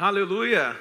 Aleluia!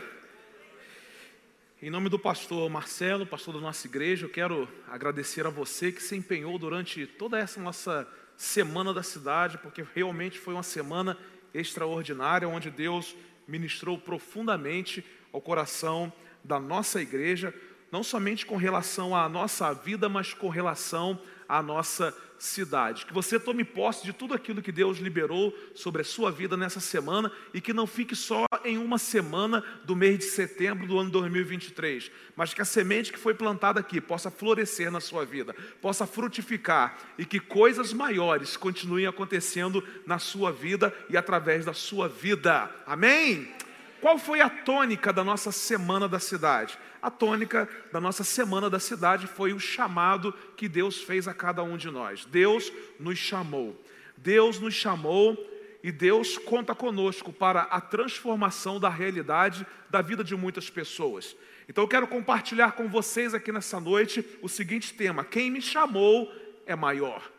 Em nome do pastor Marcelo, pastor da nossa igreja, eu quero agradecer a você que se empenhou durante toda essa nossa semana da cidade, porque realmente foi uma semana extraordinária, onde Deus ministrou profundamente ao coração da nossa igreja, não somente com relação à nossa vida, mas com relação à nossa cidade. Que você tome posse de tudo aquilo que Deus liberou sobre a sua vida nessa semana e que não fique só em uma semana do mês de setembro do ano 2023, mas que a semente que foi plantada aqui possa florescer na sua vida, possa frutificar e que coisas maiores continuem acontecendo na sua vida e através da sua vida. Amém? Qual foi a tônica da nossa semana da cidade? A tônica da nossa semana da cidade foi o chamado que Deus fez a cada um de nós. Deus nos chamou. Deus nos chamou e Deus conta conosco para a transformação da realidade da vida de muitas pessoas. Então eu quero compartilhar com vocês aqui nessa noite o seguinte tema: quem me chamou é maior.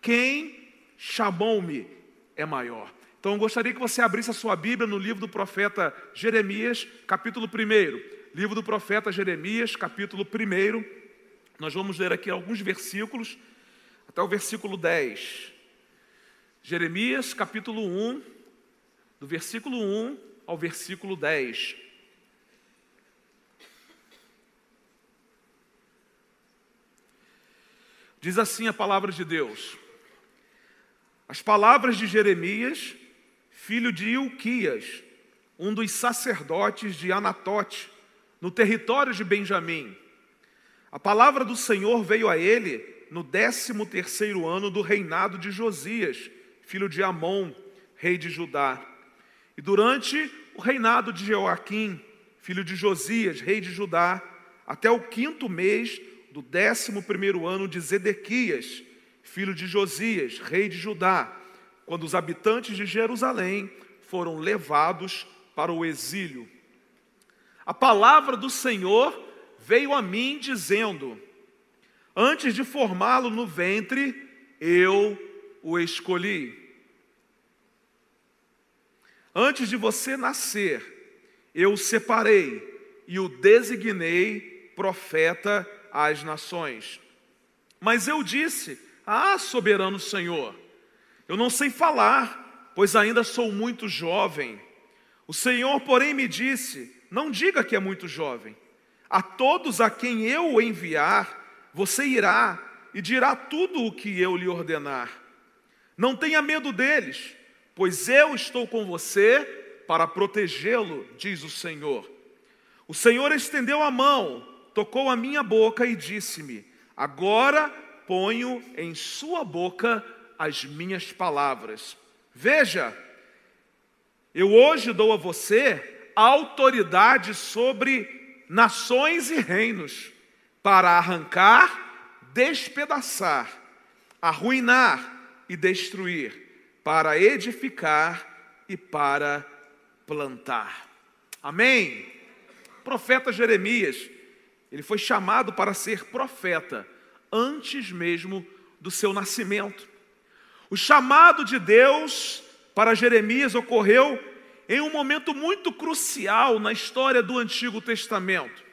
Quem chamou-me é maior. Então eu gostaria que você abrisse a sua Bíblia no livro do profeta Jeremias, capítulo 1. Livro do profeta Jeremias, capítulo 1. Nós vamos ler aqui alguns versículos, até o versículo 10. Jeremias, capítulo 1, do versículo 1 ao versículo 10. Diz assim a palavra de Deus: As palavras de Jeremias, filho de Ilquias, um dos sacerdotes de Anatote, no território de Benjamim. A palavra do Senhor veio a ele no décimo terceiro ano do reinado de Josias, filho de Amon, rei de Judá. E durante o reinado de Joaquim, filho de Josias, rei de Judá, até o quinto mês do décimo primeiro ano de Zedequias, filho de Josias, rei de Judá, quando os habitantes de Jerusalém foram levados para o exílio a palavra do Senhor veio a mim dizendo: Antes de formá-lo no ventre, eu o escolhi. Antes de você nascer, eu o separei e o designei profeta às nações. Mas eu disse: Ah, soberano Senhor, eu não sei falar, pois ainda sou muito jovem. O Senhor, porém, me disse: não diga que é muito jovem. A todos a quem eu enviar, você irá e dirá tudo o que eu lhe ordenar. Não tenha medo deles, pois eu estou com você para protegê-lo, diz o Senhor. O Senhor estendeu a mão, tocou a minha boca e disse-me: Agora ponho em sua boca as minhas palavras. Veja, eu hoje dou a você autoridade sobre nações e reinos para arrancar, despedaçar, arruinar e destruir, para edificar e para plantar. Amém? profeta Jeremias, ele foi chamado para ser profeta antes mesmo do seu nascimento. O chamado de Deus para Jeremias ocorreu em um momento muito crucial na história do Antigo Testamento.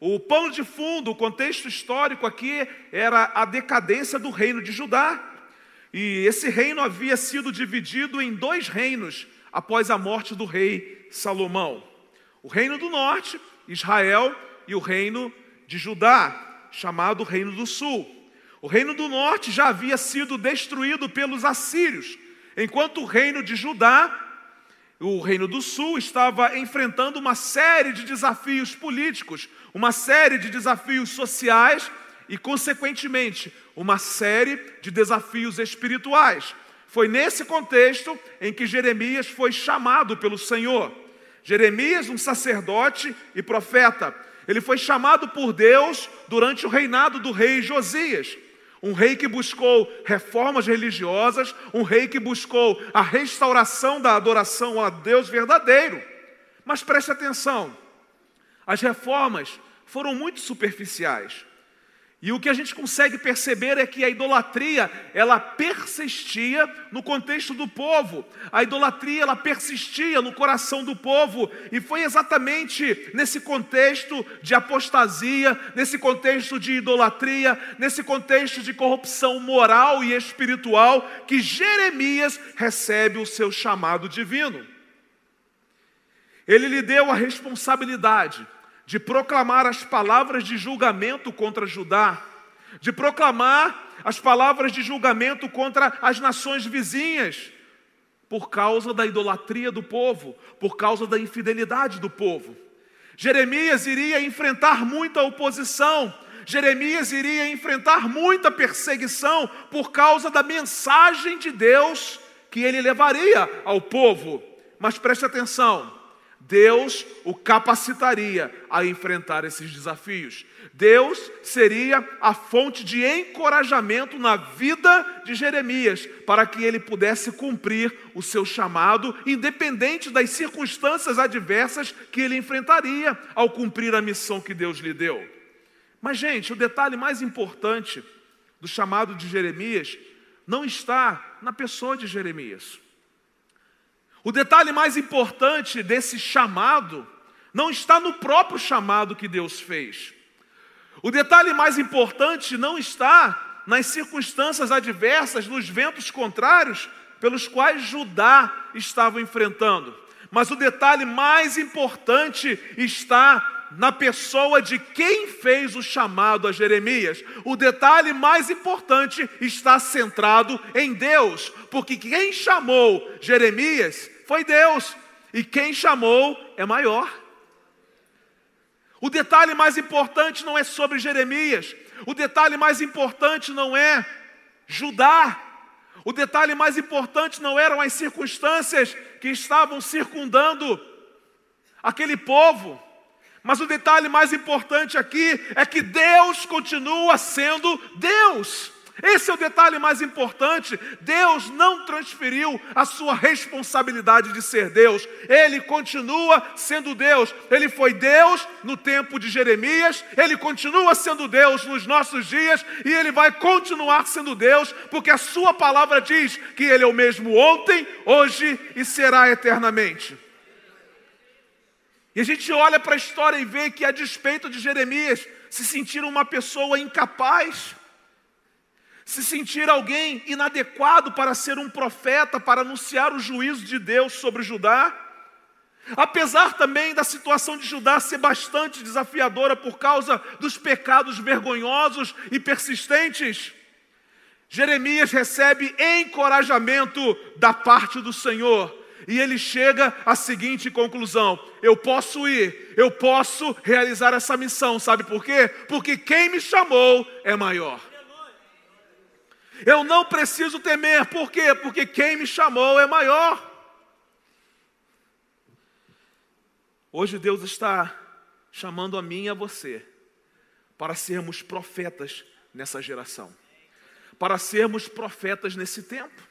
O pano de fundo, o contexto histórico aqui era a decadência do reino de Judá. E esse reino havia sido dividido em dois reinos após a morte do rei Salomão: o reino do norte, Israel, e o reino de Judá, chamado Reino do Sul. O reino do norte já havia sido destruído pelos assírios, enquanto o reino de Judá o Reino do Sul estava enfrentando uma série de desafios políticos, uma série de desafios sociais e, consequentemente, uma série de desafios espirituais. Foi nesse contexto em que Jeremias foi chamado pelo Senhor. Jeremias, um sacerdote e profeta, ele foi chamado por Deus durante o reinado do rei Josias. Um rei que buscou reformas religiosas, um rei que buscou a restauração da adoração a Deus verdadeiro. Mas preste atenção, as reformas foram muito superficiais. E o que a gente consegue perceber é que a idolatria, ela persistia no contexto do povo. A idolatria, ela persistia no coração do povo. E foi exatamente nesse contexto de apostasia, nesse contexto de idolatria, nesse contexto de corrupção moral e espiritual, que Jeremias recebe o seu chamado divino. Ele lhe deu a responsabilidade de proclamar as palavras de julgamento contra Judá, de proclamar as palavras de julgamento contra as nações vizinhas, por causa da idolatria do povo, por causa da infidelidade do povo. Jeremias iria enfrentar muita oposição, Jeremias iria enfrentar muita perseguição por causa da mensagem de Deus que ele levaria ao povo. Mas preste atenção, Deus o capacitaria a enfrentar esses desafios. Deus seria a fonte de encorajamento na vida de Jeremias, para que ele pudesse cumprir o seu chamado, independente das circunstâncias adversas que ele enfrentaria ao cumprir a missão que Deus lhe deu. Mas, gente, o detalhe mais importante do chamado de Jeremias não está na pessoa de Jeremias. O detalhe mais importante desse chamado não está no próprio chamado que Deus fez. O detalhe mais importante não está nas circunstâncias adversas, nos ventos contrários pelos quais Judá estava enfrentando. Mas o detalhe mais importante está na pessoa de quem fez o chamado a Jeremias. O detalhe mais importante está centrado em Deus, porque quem chamou Jeremias foi Deus, e quem chamou é maior. O detalhe mais importante não é sobre Jeremias, o detalhe mais importante não é Judá, o detalhe mais importante não eram as circunstâncias que estavam circundando aquele povo. Mas o detalhe mais importante aqui é que Deus continua sendo Deus. Esse é o detalhe mais importante. Deus não transferiu a sua responsabilidade de ser Deus. Ele continua sendo Deus. Ele foi Deus no tempo de Jeremias, ele continua sendo Deus nos nossos dias e ele vai continuar sendo Deus, porque a sua palavra diz que ele é o mesmo ontem, hoje e será eternamente. E a gente olha para a história e vê que, a despeito de Jeremias se sentir uma pessoa incapaz, se sentir alguém inadequado para ser um profeta, para anunciar o juízo de Deus sobre Judá. Apesar também da situação de Judá ser bastante desafiadora por causa dos pecados vergonhosos e persistentes, Jeremias recebe encorajamento da parte do Senhor. E ele chega à seguinte conclusão: eu posso ir, eu posso realizar essa missão, sabe por quê? Porque quem me chamou é maior. Eu não preciso temer, por quê? Porque quem me chamou é maior. Hoje Deus está chamando a mim e a você para sermos profetas nessa geração, para sermos profetas nesse tempo.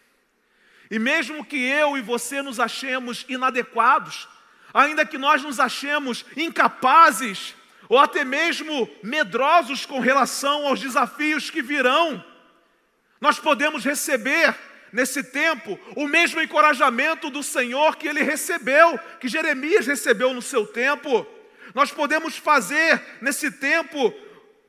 E mesmo que eu e você nos achemos inadequados, ainda que nós nos achemos incapazes, ou até mesmo medrosos com relação aos desafios que virão, nós podemos receber nesse tempo o mesmo encorajamento do Senhor que ele recebeu, que Jeremias recebeu no seu tempo. Nós podemos fazer nesse tempo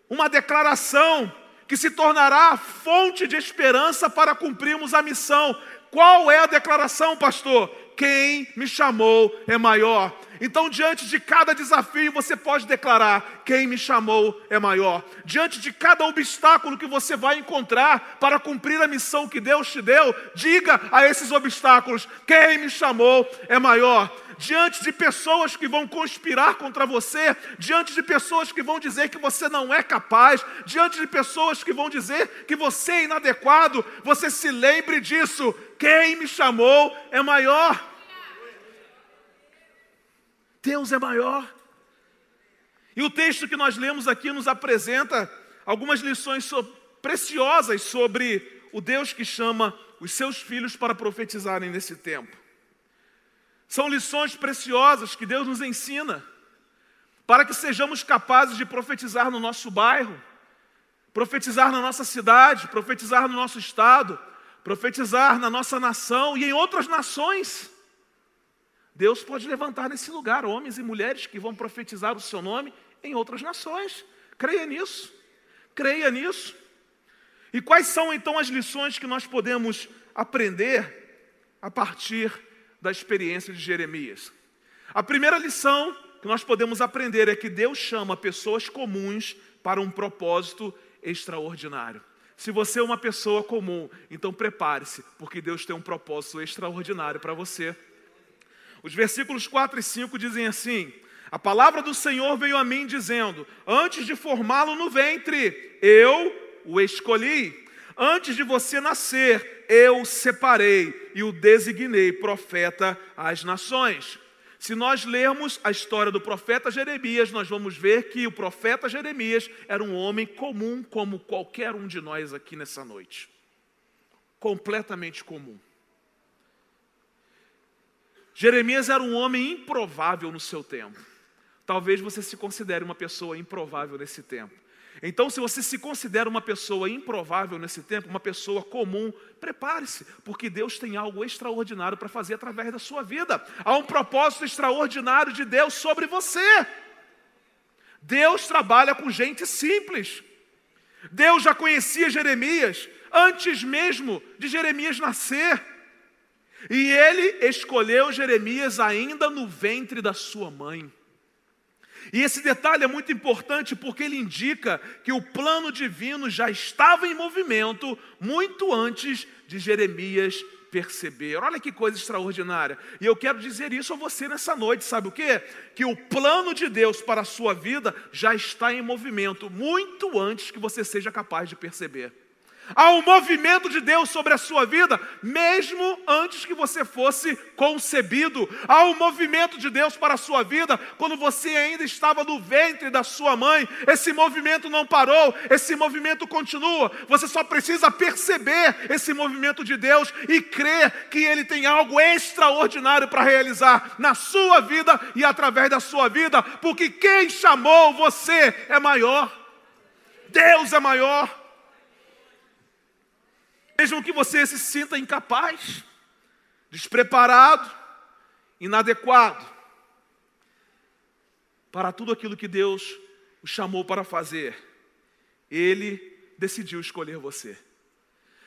uma declaração que se tornará fonte de esperança para cumprirmos a missão. Qual é a declaração, pastor? Quem me chamou é maior. Então, diante de cada desafio, você pode declarar: quem me chamou é maior. Diante de cada obstáculo que você vai encontrar para cumprir a missão que Deus te deu, diga a esses obstáculos: quem me chamou é maior. Diante de pessoas que vão conspirar contra você, diante de pessoas que vão dizer que você não é capaz, diante de pessoas que vão dizer que você é inadequado, você se lembre disso: quem me chamou é maior. Deus é maior. E o texto que nós lemos aqui nos apresenta algumas lições preciosas sobre o Deus que chama os seus filhos para profetizarem nesse tempo. São lições preciosas que Deus nos ensina para que sejamos capazes de profetizar no nosso bairro, profetizar na nossa cidade, profetizar no nosso estado, profetizar na nossa nação e em outras nações. Deus pode levantar nesse lugar homens e mulheres que vão profetizar o seu nome em outras nações. Creia nisso. Creia nisso. E quais são então as lições que nós podemos aprender a partir da experiência de Jeremias? A primeira lição que nós podemos aprender é que Deus chama pessoas comuns para um propósito extraordinário. Se você é uma pessoa comum, então prepare-se, porque Deus tem um propósito extraordinário para você. Os versículos 4 e 5 dizem assim: A palavra do Senhor veio a mim dizendo: Antes de formá-lo no ventre, eu o escolhi. Antes de você nascer, eu o separei e o designei profeta às nações. Se nós lermos a história do profeta Jeremias, nós vamos ver que o profeta Jeremias era um homem comum, como qualquer um de nós aqui nessa noite. Completamente comum. Jeremias era um homem improvável no seu tempo. Talvez você se considere uma pessoa improvável nesse tempo. Então, se você se considera uma pessoa improvável nesse tempo, uma pessoa comum, prepare-se, porque Deus tem algo extraordinário para fazer através da sua vida. Há um propósito extraordinário de Deus sobre você. Deus trabalha com gente simples. Deus já conhecia Jeremias antes mesmo de Jeremias nascer. E ele escolheu Jeremias ainda no ventre da sua mãe. E esse detalhe é muito importante porque ele indica que o plano divino já estava em movimento muito antes de Jeremias perceber. Olha que coisa extraordinária. E eu quero dizer isso a você nessa noite, sabe o quê? Que o plano de Deus para a sua vida já está em movimento muito antes que você seja capaz de perceber. Há um movimento de Deus sobre a sua vida, mesmo antes que você fosse concebido. Há um movimento de Deus para a sua vida quando você ainda estava no ventre da sua mãe. Esse movimento não parou, esse movimento continua. Você só precisa perceber esse movimento de Deus e crer que Ele tem algo extraordinário para realizar na sua vida e através da sua vida, porque quem chamou você é maior. Deus é maior. Mesmo que você se sinta incapaz, despreparado, inadequado para tudo aquilo que Deus o chamou para fazer, Ele decidiu escolher você.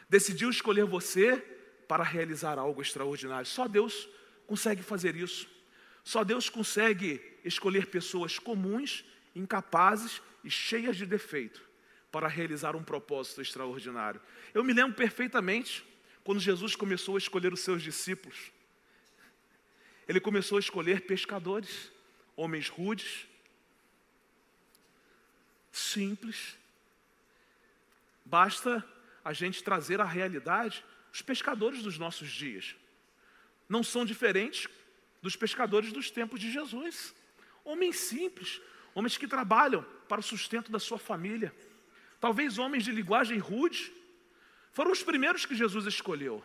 Decidiu escolher você para realizar algo extraordinário. Só Deus consegue fazer isso. Só Deus consegue escolher pessoas comuns, incapazes e cheias de defeito para realizar um propósito extraordinário. Eu me lembro perfeitamente quando Jesus começou a escolher os seus discípulos. Ele começou a escolher pescadores, homens rudes, simples. Basta a gente trazer a realidade os pescadores dos nossos dias. Não são diferentes dos pescadores dos tempos de Jesus. Homens simples, homens que trabalham para o sustento da sua família talvez homens de linguagem rude, foram os primeiros que Jesus escolheu.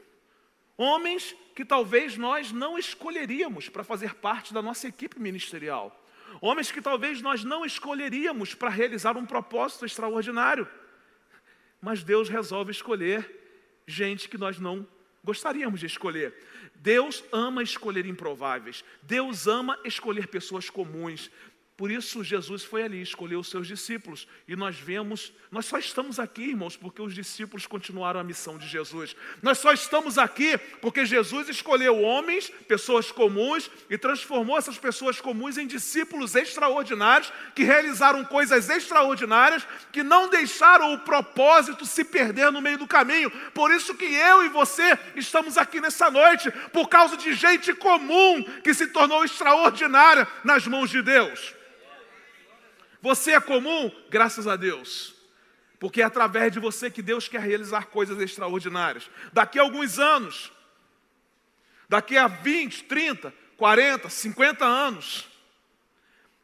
Homens que talvez nós não escolheríamos para fazer parte da nossa equipe ministerial. Homens que talvez nós não escolheríamos para realizar um propósito extraordinário. Mas Deus resolve escolher gente que nós não gostaríamos de escolher. Deus ama escolher improváveis. Deus ama escolher pessoas comuns. Por isso Jesus foi ali, escolheu os seus discípulos. E nós vemos, nós só estamos aqui, irmãos, porque os discípulos continuaram a missão de Jesus. Nós só estamos aqui porque Jesus escolheu homens, pessoas comuns, e transformou essas pessoas comuns em discípulos extraordinários, que realizaram coisas extraordinárias, que não deixaram o propósito se perder no meio do caminho. Por isso que eu e você estamos aqui nessa noite, por causa de gente comum que se tornou extraordinária nas mãos de Deus. Você é comum, graças a Deus. Porque é através de você que Deus quer realizar coisas extraordinárias. Daqui a alguns anos, daqui a 20, 30, 40, 50 anos,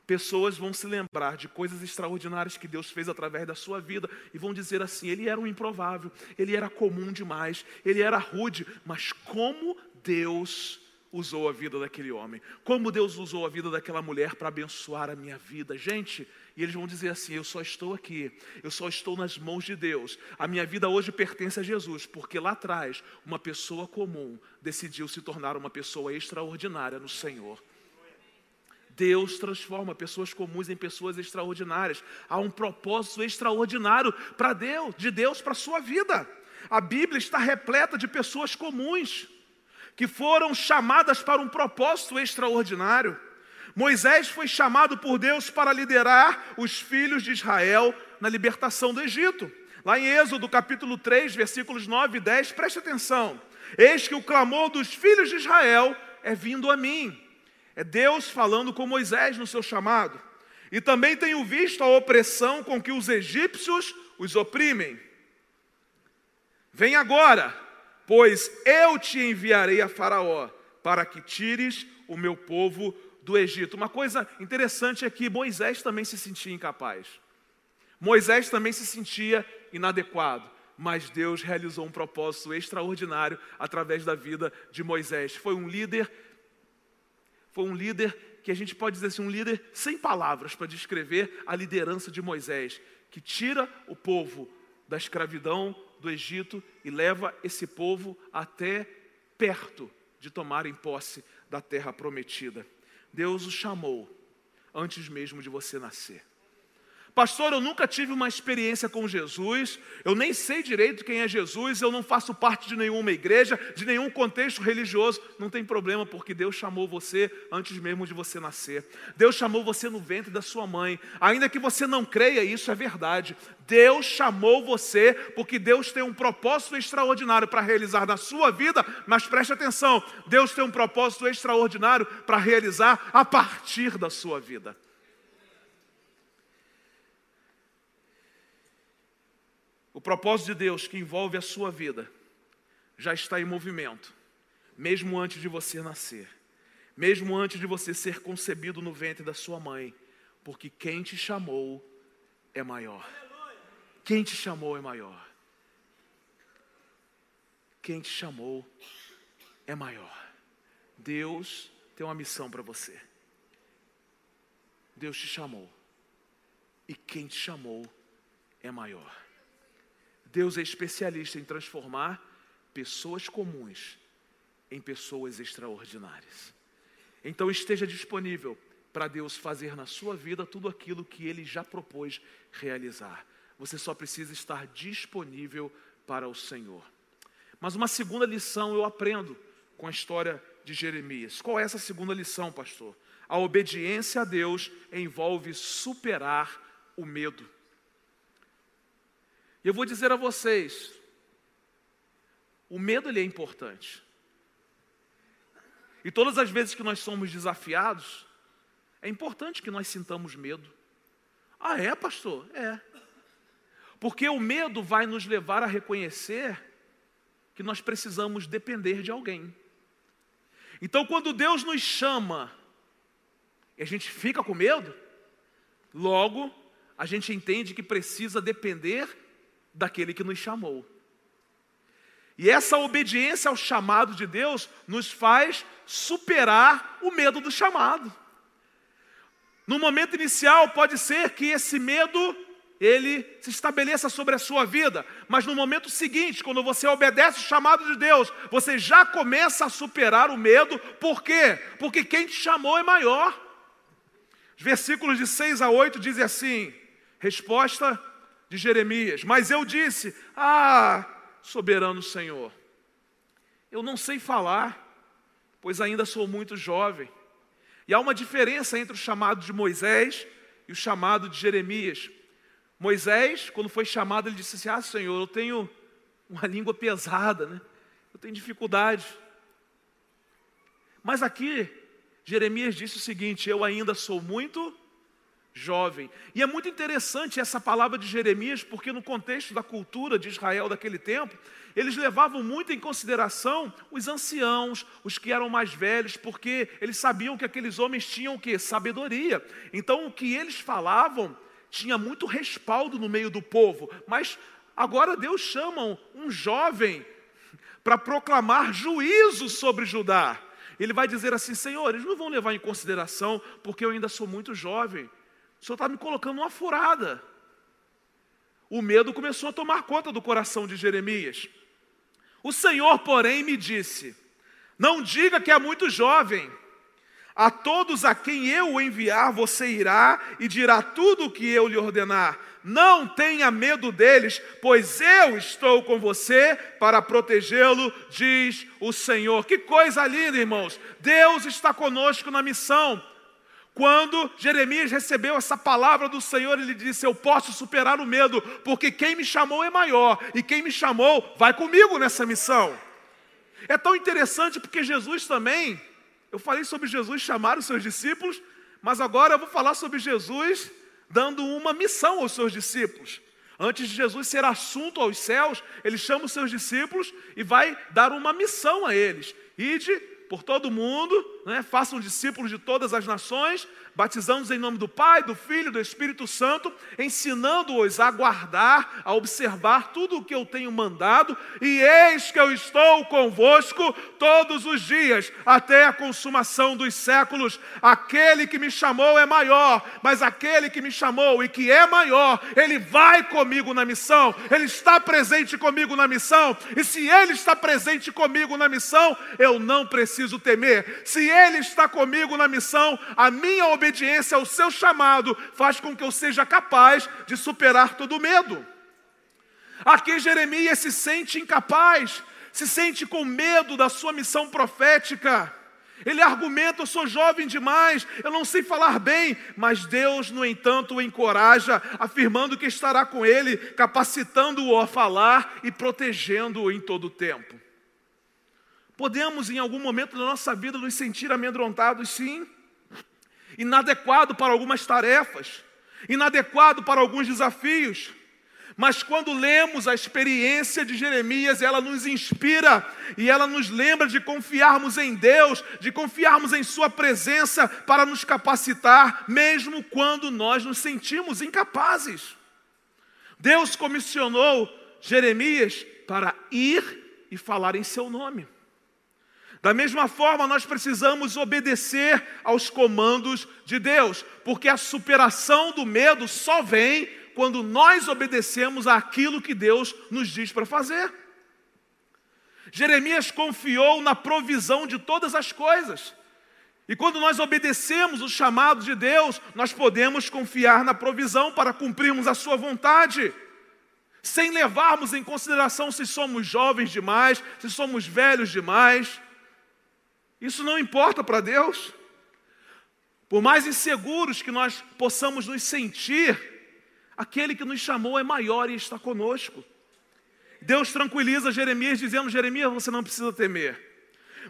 pessoas vão se lembrar de coisas extraordinárias que Deus fez através da sua vida e vão dizer assim: ele era um improvável, ele era comum demais, ele era rude, mas como Deus usou a vida daquele homem, como Deus usou a vida daquela mulher para abençoar a minha vida. Gente, e eles vão dizer assim: Eu só estou aqui, eu só estou nas mãos de Deus. A minha vida hoje pertence a Jesus, porque lá atrás, uma pessoa comum decidiu se tornar uma pessoa extraordinária no Senhor. Deus transforma pessoas comuns em pessoas extraordinárias. Há um propósito extraordinário para Deus, de Deus para a sua vida. A Bíblia está repleta de pessoas comuns que foram chamadas para um propósito extraordinário. Moisés foi chamado por Deus para liderar os filhos de Israel na libertação do Egito. Lá em Êxodo capítulo 3, versículos 9 e 10, preste atenção. Eis que o clamor dos filhos de Israel é vindo a mim. É Deus falando com Moisés no seu chamado. E também tenho visto a opressão com que os egípcios os oprimem. Vem agora, pois eu te enviarei a Faraó, para que tires o meu povo do Egito. Uma coisa interessante é que Moisés também se sentia incapaz. Moisés também se sentia inadequado, mas Deus realizou um propósito extraordinário através da vida de Moisés. Foi um líder foi um líder que a gente pode dizer assim, um líder sem palavras para descrever a liderança de Moisés, que tira o povo da escravidão do Egito e leva esse povo até perto de tomarem posse da terra prometida. Deus o chamou antes mesmo de você nascer. Pastor, eu nunca tive uma experiência com Jesus, eu nem sei direito quem é Jesus, eu não faço parte de nenhuma igreja, de nenhum contexto religioso. Não tem problema, porque Deus chamou você antes mesmo de você nascer. Deus chamou você no ventre da sua mãe. Ainda que você não creia, isso é verdade. Deus chamou você porque Deus tem um propósito extraordinário para realizar na sua vida, mas preste atenção: Deus tem um propósito extraordinário para realizar a partir da sua vida. O propósito de Deus que envolve a sua vida já está em movimento, mesmo antes de você nascer, mesmo antes de você ser concebido no ventre da sua mãe, porque quem te chamou é maior. Quem te chamou é maior. Quem te chamou é maior. Deus tem uma missão para você. Deus te chamou. E quem te chamou é maior. Deus é especialista em transformar pessoas comuns em pessoas extraordinárias. Então esteja disponível para Deus fazer na sua vida tudo aquilo que Ele já propôs realizar. Você só precisa estar disponível para o Senhor. Mas uma segunda lição eu aprendo com a história de Jeremias. Qual é essa segunda lição, pastor? A obediência a Deus envolve superar o medo. E eu vou dizer a vocês, o medo ele é importante. E todas as vezes que nós somos desafiados, é importante que nós sintamos medo. Ah, é, pastor? É. Porque o medo vai nos levar a reconhecer que nós precisamos depender de alguém. Então, quando Deus nos chama e a gente fica com medo, logo a gente entende que precisa depender daquele que nos chamou. E essa obediência ao chamado de Deus nos faz superar o medo do chamado. No momento inicial pode ser que esse medo ele se estabeleça sobre a sua vida, mas no momento seguinte, quando você obedece o chamado de Deus, você já começa a superar o medo, por quê? Porque quem te chamou é maior. Os versículos de 6 a 8 dizem assim: resposta de Jeremias. Mas eu disse: Ah, soberano Senhor, eu não sei falar, pois ainda sou muito jovem. E há uma diferença entre o chamado de Moisés e o chamado de Jeremias. Moisés, quando foi chamado, ele disse assim: Ah, Senhor, eu tenho uma língua pesada, né? eu tenho dificuldade. Mas aqui, Jeremias disse o seguinte: Eu ainda sou muito jovem. E é muito interessante essa palavra de Jeremias, porque no contexto da cultura de Israel daquele tempo, eles levavam muito em consideração os anciãos, os que eram mais velhos, porque eles sabiam que aqueles homens tinham o que? Sabedoria. Então o que eles falavam tinha muito respaldo no meio do povo. Mas agora Deus chama um jovem para proclamar juízo sobre Judá. ele vai dizer assim: Senhor, eles não vão levar em consideração, porque eu ainda sou muito jovem. O Senhor está me colocando uma furada. O medo começou a tomar conta do coração de Jeremias. O Senhor, porém, me disse: Não diga que é muito jovem. A todos a quem eu o enviar, você irá e dirá tudo o que eu lhe ordenar. Não tenha medo deles, pois eu estou com você para protegê-lo, diz o Senhor. Que coisa linda, irmãos! Deus está conosco na missão. Quando Jeremias recebeu essa palavra do Senhor, ele disse: Eu posso superar o medo, porque quem me chamou é maior, e quem me chamou vai comigo nessa missão. É tão interessante porque Jesus também, eu falei sobre Jesus chamar os seus discípulos, mas agora eu vou falar sobre Jesus dando uma missão aos seus discípulos. Antes de Jesus ser assunto aos céus, ele chama os seus discípulos e vai dar uma missão a eles. Ide por todo mundo, né? façam discípulos de todas as nações, batizando-os em nome do Pai, do Filho do Espírito Santo, ensinando-os a guardar, a observar tudo o que eu tenho mandado, e eis que eu estou convosco todos os dias, até a consumação dos séculos. Aquele que me chamou é maior, mas aquele que me chamou e que é maior, ele vai comigo na missão, ele está presente comigo na missão, e se ele está presente comigo na missão, eu não preciso temer. Se ele está comigo na missão, a minha obrigação obediência ao seu chamado faz com que eu seja capaz de superar todo medo. Aqui Jeremias se sente incapaz, se sente com medo da sua missão profética. Ele argumenta: Eu sou jovem demais, eu não sei falar bem, mas Deus, no entanto, o encoraja, afirmando que estará com ele, capacitando-o a falar e protegendo-o em todo o tempo. Podemos, em algum momento da nossa vida, nos sentir amedrontados, sim inadequado para algumas tarefas, inadequado para alguns desafios. Mas quando lemos a experiência de Jeremias, ela nos inspira e ela nos lembra de confiarmos em Deus, de confiarmos em Sua presença para nos capacitar, mesmo quando nós nos sentimos incapazes. Deus comissionou Jeremias para ir e falar em seu nome. Da mesma forma, nós precisamos obedecer aos comandos de Deus, porque a superação do medo só vem quando nós obedecemos àquilo que Deus nos diz para fazer. Jeremias confiou na provisão de todas as coisas. E quando nós obedecemos o chamado de Deus, nós podemos confiar na provisão para cumprirmos a sua vontade, sem levarmos em consideração se somos jovens demais, se somos velhos demais. Isso não importa para Deus. Por mais inseguros que nós possamos nos sentir, aquele que nos chamou é maior e está conosco. Deus tranquiliza Jeremias, dizendo: Jeremias, você não precisa temer.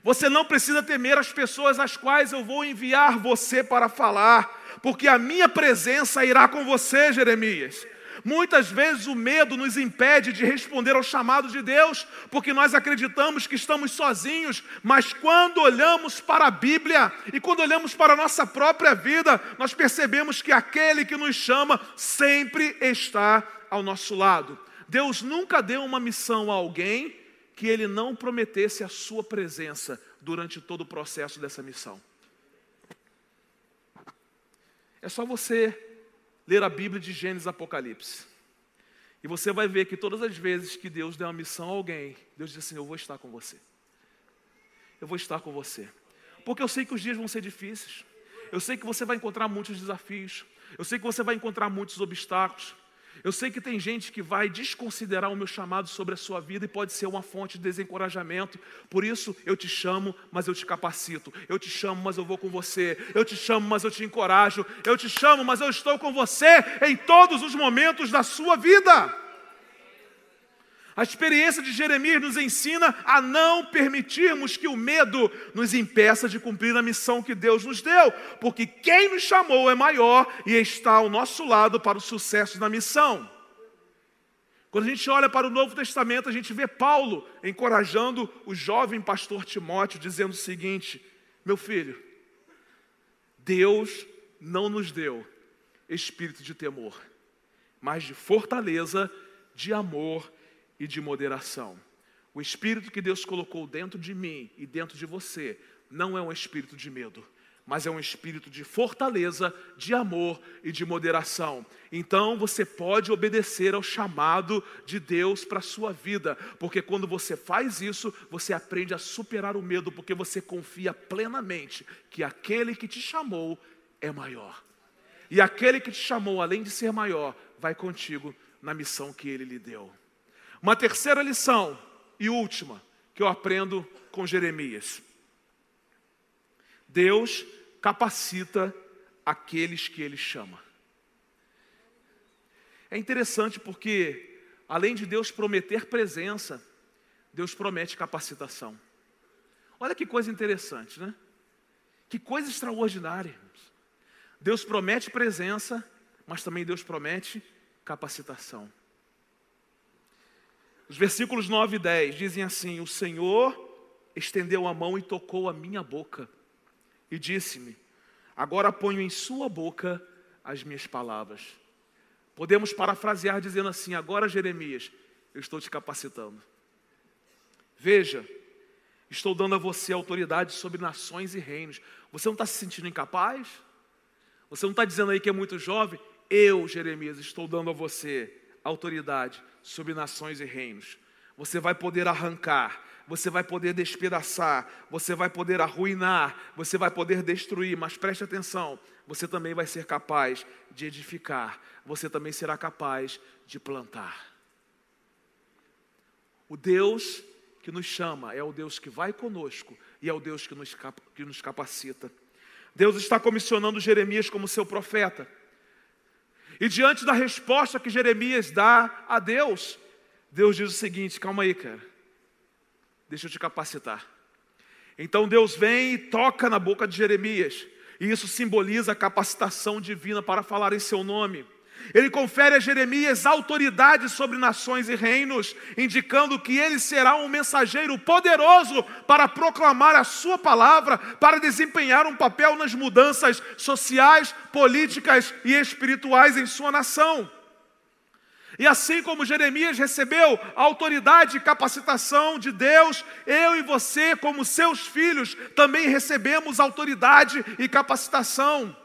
Você não precisa temer as pessoas às quais eu vou enviar você para falar, porque a minha presença irá com você, Jeremias. Muitas vezes o medo nos impede de responder ao chamado de Deus, porque nós acreditamos que estamos sozinhos, mas quando olhamos para a Bíblia e quando olhamos para a nossa própria vida, nós percebemos que aquele que nos chama sempre está ao nosso lado. Deus nunca deu uma missão a alguém que ele não prometesse a sua presença durante todo o processo dessa missão. É só você ler a Bíblia de Gênesis Apocalipse. E você vai ver que todas as vezes que Deus der uma missão a alguém, Deus diz assim: Eu vou estar com você. Eu vou estar com você. Porque eu sei que os dias vão ser difíceis. Eu sei que você vai encontrar muitos desafios. Eu sei que você vai encontrar muitos obstáculos. Eu sei que tem gente que vai desconsiderar o meu chamado sobre a sua vida e pode ser uma fonte de desencorajamento. Por isso eu te chamo, mas eu te capacito. Eu te chamo, mas eu vou com você. Eu te chamo, mas eu te encorajo. Eu te chamo, mas eu estou com você em todos os momentos da sua vida. A experiência de Jeremias nos ensina a não permitirmos que o medo nos impeça de cumprir a missão que Deus nos deu, porque quem nos chamou é maior e está ao nosso lado para o sucesso da missão. Quando a gente olha para o Novo Testamento, a gente vê Paulo encorajando o jovem pastor Timóteo, dizendo o seguinte: Meu filho, Deus não nos deu espírito de temor, mas de fortaleza, de amor e de moderação. O espírito que Deus colocou dentro de mim e dentro de você não é um espírito de medo, mas é um espírito de fortaleza, de amor e de moderação. Então você pode obedecer ao chamado de Deus para a sua vida, porque quando você faz isso, você aprende a superar o medo, porque você confia plenamente que aquele que te chamou é maior. E aquele que te chamou, além de ser maior, vai contigo na missão que ele lhe deu. Uma terceira lição e última que eu aprendo com Jeremias. Deus capacita aqueles que Ele chama. É interessante porque, além de Deus prometer presença, Deus promete capacitação. Olha que coisa interessante, né? Que coisa extraordinária. Deus promete presença, mas também Deus promete capacitação. Os versículos 9 e 10 dizem assim: O Senhor estendeu a mão e tocou a minha boca e disse-me: Agora ponho em sua boca as minhas palavras. Podemos parafrasear dizendo assim: Agora, Jeremias, eu estou te capacitando. Veja, estou dando a você autoridade sobre nações e reinos. Você não está se sentindo incapaz? Você não está dizendo aí que é muito jovem? Eu, Jeremias, estou dando a você autoridade sobre nações e reinos. Você vai poder arrancar, você vai poder despedaçar, você vai poder arruinar, você vai poder destruir, mas preste atenção, você também vai ser capaz de edificar, você também será capaz de plantar. O Deus que nos chama é o Deus que vai conosco e é o Deus que nos, que nos capacita. Deus está comissionando Jeremias como seu profeta. E diante da resposta que Jeremias dá a Deus, Deus diz o seguinte: calma aí, cara deixa eu te capacitar. Então Deus vem e toca na boca de Jeremias, e isso simboliza a capacitação divina para falar em seu nome. Ele confere a Jeremias autoridade sobre nações e reinos, indicando que ele será um mensageiro poderoso para proclamar a sua palavra, para desempenhar um papel nas mudanças sociais, políticas e espirituais em sua nação. E assim como Jeremias recebeu a autoridade e capacitação de Deus, eu e você, como seus filhos, também recebemos autoridade e capacitação.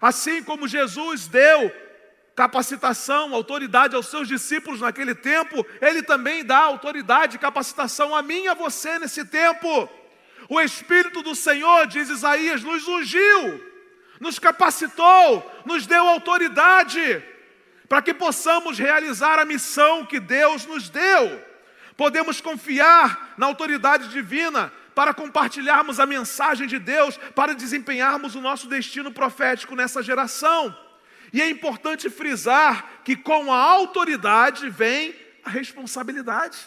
Assim como Jesus deu capacitação, autoridade aos seus discípulos naquele tempo, ele também dá autoridade e capacitação a mim e a você nesse tempo. O Espírito do Senhor, diz Isaías, nos ungiu, nos capacitou, nos deu autoridade para que possamos realizar a missão que Deus nos deu. Podemos confiar na autoridade divina para compartilharmos a mensagem de Deus, para desempenharmos o nosso destino profético nessa geração. E é importante frisar que com a autoridade vem a responsabilidade.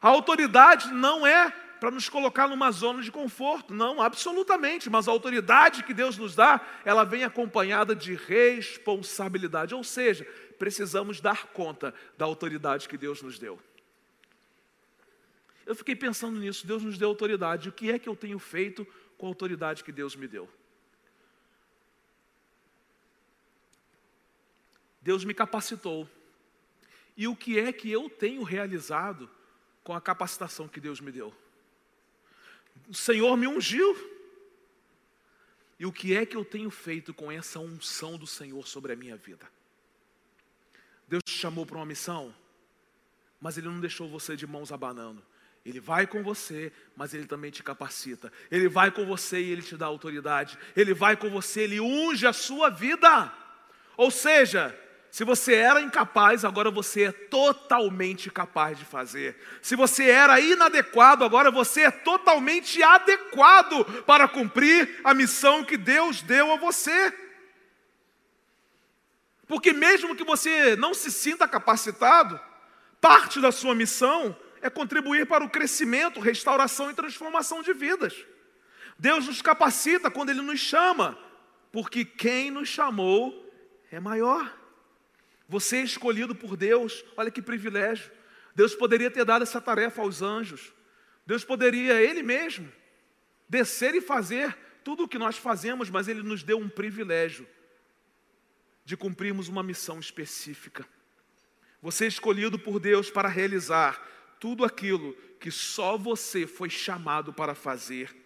A autoridade não é para nos colocar numa zona de conforto. Não, absolutamente. Mas a autoridade que Deus nos dá, ela vem acompanhada de responsabilidade. Ou seja, precisamos dar conta da autoridade que Deus nos deu. Eu fiquei pensando nisso. Deus nos deu autoridade. O que é que eu tenho feito com a autoridade que Deus me deu? Deus me capacitou. E o que é que eu tenho realizado com a capacitação que Deus me deu? O Senhor me ungiu. E o que é que eu tenho feito com essa unção do Senhor sobre a minha vida? Deus te chamou para uma missão, mas Ele não deixou você de mãos abanando. Ele vai com você, mas Ele também te capacita. Ele vai com você e Ele te dá autoridade. Ele vai com você, Ele unge a sua vida. Ou seja, se você era incapaz, agora você é totalmente capaz de fazer. Se você era inadequado, agora você é totalmente adequado para cumprir a missão que Deus deu a você. Porque mesmo que você não se sinta capacitado, parte da sua missão é contribuir para o crescimento, restauração e transformação de vidas. Deus nos capacita quando Ele nos chama, porque quem nos chamou é maior. Você é escolhido por Deus, olha que privilégio. Deus poderia ter dado essa tarefa aos anjos. Deus poderia, Ele mesmo, descer e fazer tudo o que nós fazemos, mas Ele nos deu um privilégio de cumprirmos uma missão específica. Você é escolhido por Deus para realizar tudo aquilo que só você foi chamado para fazer.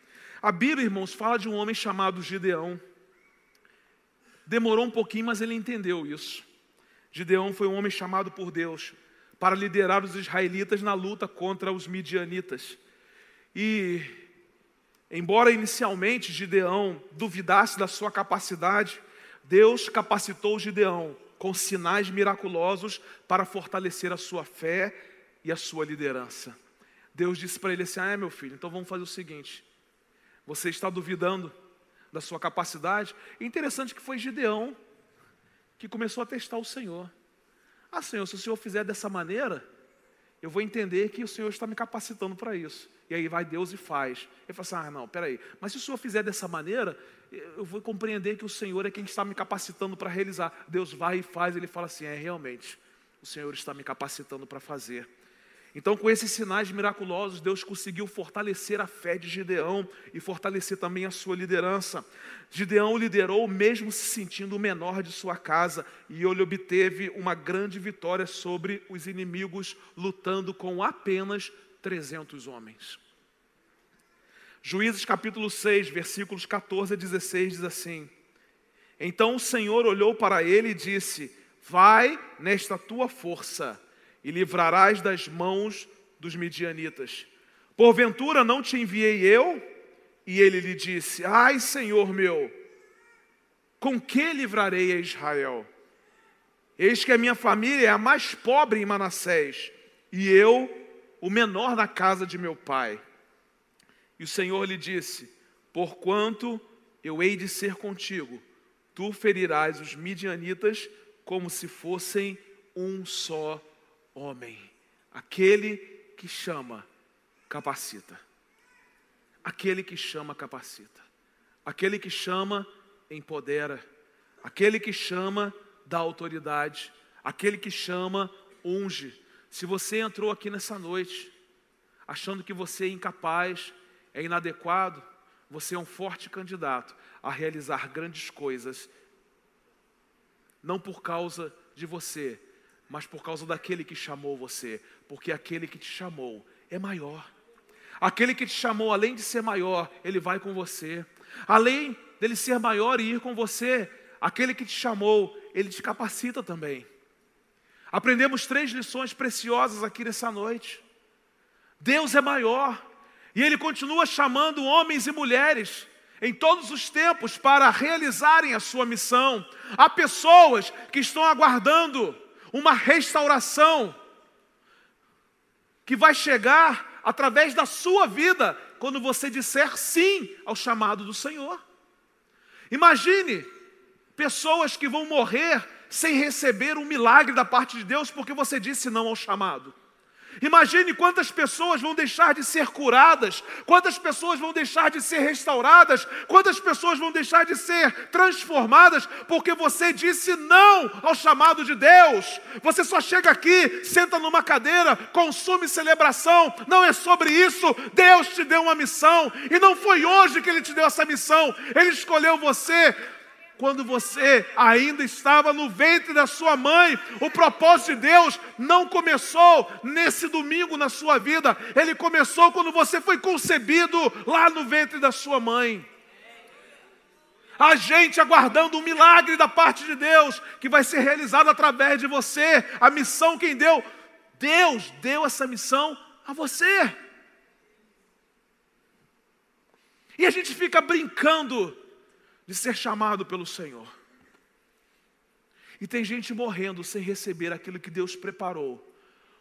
A Bíblia, irmãos, fala de um homem chamado Gideão. Demorou um pouquinho, mas ele entendeu isso. Gideão foi um homem chamado por Deus para liderar os israelitas na luta contra os midianitas. E, embora inicialmente Gideão duvidasse da sua capacidade, Deus capacitou Gideão com sinais miraculosos para fortalecer a sua fé e a sua liderança. Deus disse para ele assim: Ah, é meu filho, então vamos fazer o seguinte. Você está duvidando da sua capacidade? Interessante que foi Gideão que começou a testar o Senhor. Ah, Senhor, se o Senhor fizer dessa maneira, eu vou entender que o Senhor está me capacitando para isso. E aí vai Deus e faz. Ele fala assim: ah, não, peraí. Mas se o Senhor fizer dessa maneira, eu vou compreender que o Senhor é quem está me capacitando para realizar. Deus vai e faz. Ele fala assim: é, realmente, o Senhor está me capacitando para fazer. Então, com esses sinais miraculosos, Deus conseguiu fortalecer a fé de Gideão e fortalecer também a sua liderança. Gideão liderou mesmo se sentindo o menor de sua casa e ele obteve uma grande vitória sobre os inimigos, lutando com apenas 300 homens. Juízes capítulo 6, versículos 14 a 16 diz assim: Então o Senhor olhou para ele e disse: Vai nesta tua força e livrarás das mãos dos midianitas. Porventura não te enviei eu? E ele lhe disse: Ai, Senhor meu, com que livrarei a Israel? Eis que a minha família é a mais pobre em Manassés, e eu, o menor na casa de meu pai. E o Senhor lhe disse: Porquanto eu hei de ser contigo, tu ferirás os midianitas como se fossem um só homem. Aquele que chama, capacita. Aquele que chama, capacita. Aquele que chama, empodera. Aquele que chama, dá autoridade. Aquele que chama, unge. Se você entrou aqui nessa noite, achando que você é incapaz, é inadequado, você é um forte candidato a realizar grandes coisas, não por causa de você, mas por causa daquele que chamou você, porque aquele que te chamou é maior. Aquele que te chamou, além de ser maior, ele vai com você. Além dele ser maior e ir com você, aquele que te chamou, ele te capacita também. Aprendemos três lições preciosas aqui nessa noite. Deus é maior e ele continua chamando homens e mulheres em todos os tempos para realizarem a sua missão. Há pessoas que estão aguardando uma restauração que vai chegar através da sua vida quando você disser sim ao chamado do Senhor. Imagine pessoas que vão morrer sem receber um milagre da parte de Deus porque você disse não ao chamado. Imagine quantas pessoas vão deixar de ser curadas, quantas pessoas vão deixar de ser restauradas, quantas pessoas vão deixar de ser transformadas, porque você disse não ao chamado de Deus. Você só chega aqui, senta numa cadeira, consome celebração, não é sobre isso. Deus te deu uma missão, e não foi hoje que Ele te deu essa missão, Ele escolheu você quando você ainda estava no ventre da sua mãe. O propósito de Deus não começou nesse domingo na sua vida, ele começou quando você foi concebido lá no ventre da sua mãe. A gente aguardando um milagre da parte de Deus, que vai ser realizado através de você. A missão quem deu? Deus deu essa missão a você. E a gente fica brincando de ser chamado pelo Senhor. E tem gente morrendo sem receber aquilo que Deus preparou,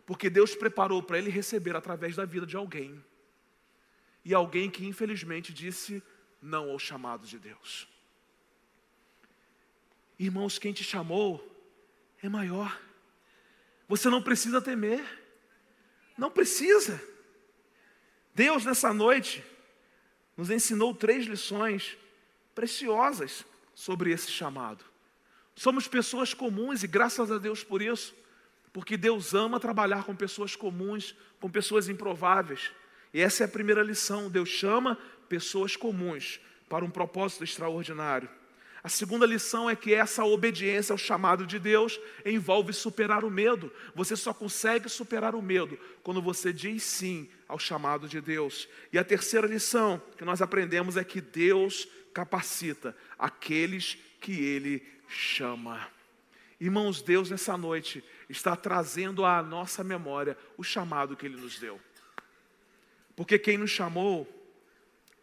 porque Deus preparou para ele receber através da vida de alguém. E alguém que infelizmente disse não ao chamado de Deus. Irmãos, quem te chamou é maior. Você não precisa temer. Não precisa. Deus, nessa noite, nos ensinou três lições preciosas sobre esse chamado. Somos pessoas comuns e graças a Deus por isso, porque Deus ama trabalhar com pessoas comuns, com pessoas improváveis. E essa é a primeira lição: Deus chama pessoas comuns para um propósito extraordinário. A segunda lição é que essa obediência ao chamado de Deus envolve superar o medo. Você só consegue superar o medo quando você diz sim ao chamado de Deus. E a terceira lição que nós aprendemos é que Deus capacita aqueles que Ele chama. Irmãos, Deus nessa noite está trazendo à nossa memória o chamado que Ele nos deu. Porque quem nos chamou,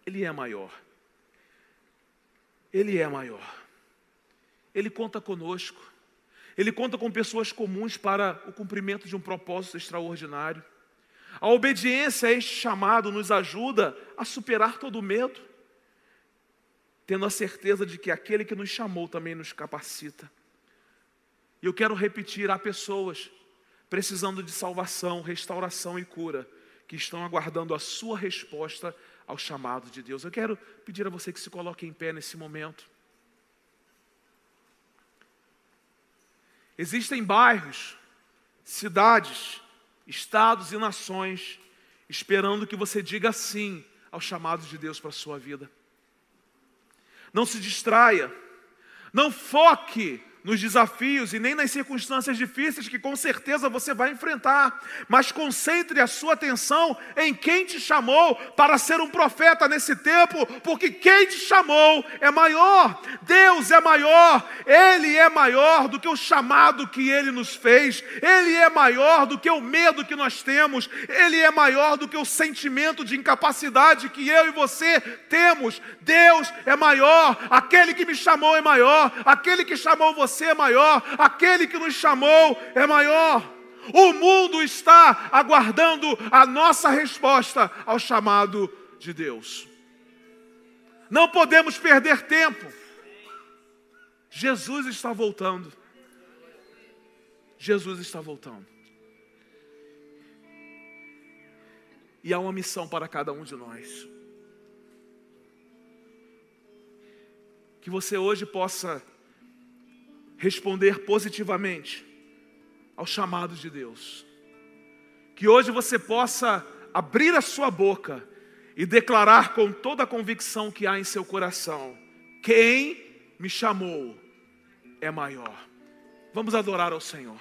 Ele é maior. Ele é maior. Ele conta conosco. Ele conta com pessoas comuns para o cumprimento de um propósito extraordinário. A obediência a este chamado nos ajuda a superar todo o medo, tendo a certeza de que aquele que nos chamou também nos capacita. E eu quero repetir: há pessoas precisando de salvação, restauração e cura, que estão aguardando a sua resposta ao chamado de Deus. Eu quero pedir a você que se coloque em pé nesse momento. Existem bairros, cidades, estados e nações esperando que você diga sim ao chamado de Deus para a sua vida. Não se distraia, não foque nos desafios e nem nas circunstâncias difíceis que com certeza você vai enfrentar, mas concentre a sua atenção em quem te chamou para ser um profeta nesse tempo, porque quem te chamou é maior, Deus é maior, Ele é maior do que o chamado que Ele nos fez, Ele é maior do que o medo que nós temos, Ele é maior do que o sentimento de incapacidade que eu e você temos, Deus é maior, aquele que me chamou é maior, aquele que chamou você você é maior, aquele que nos chamou é maior. O mundo está aguardando a nossa resposta ao chamado de Deus. Não podemos perder tempo. Jesus está voltando. Jesus está voltando. E há uma missão para cada um de nós. Que você hoje possa responder positivamente ao chamado de Deus. Que hoje você possa abrir a sua boca e declarar com toda a convicção que há em seu coração: quem me chamou é maior. Vamos adorar ao Senhor.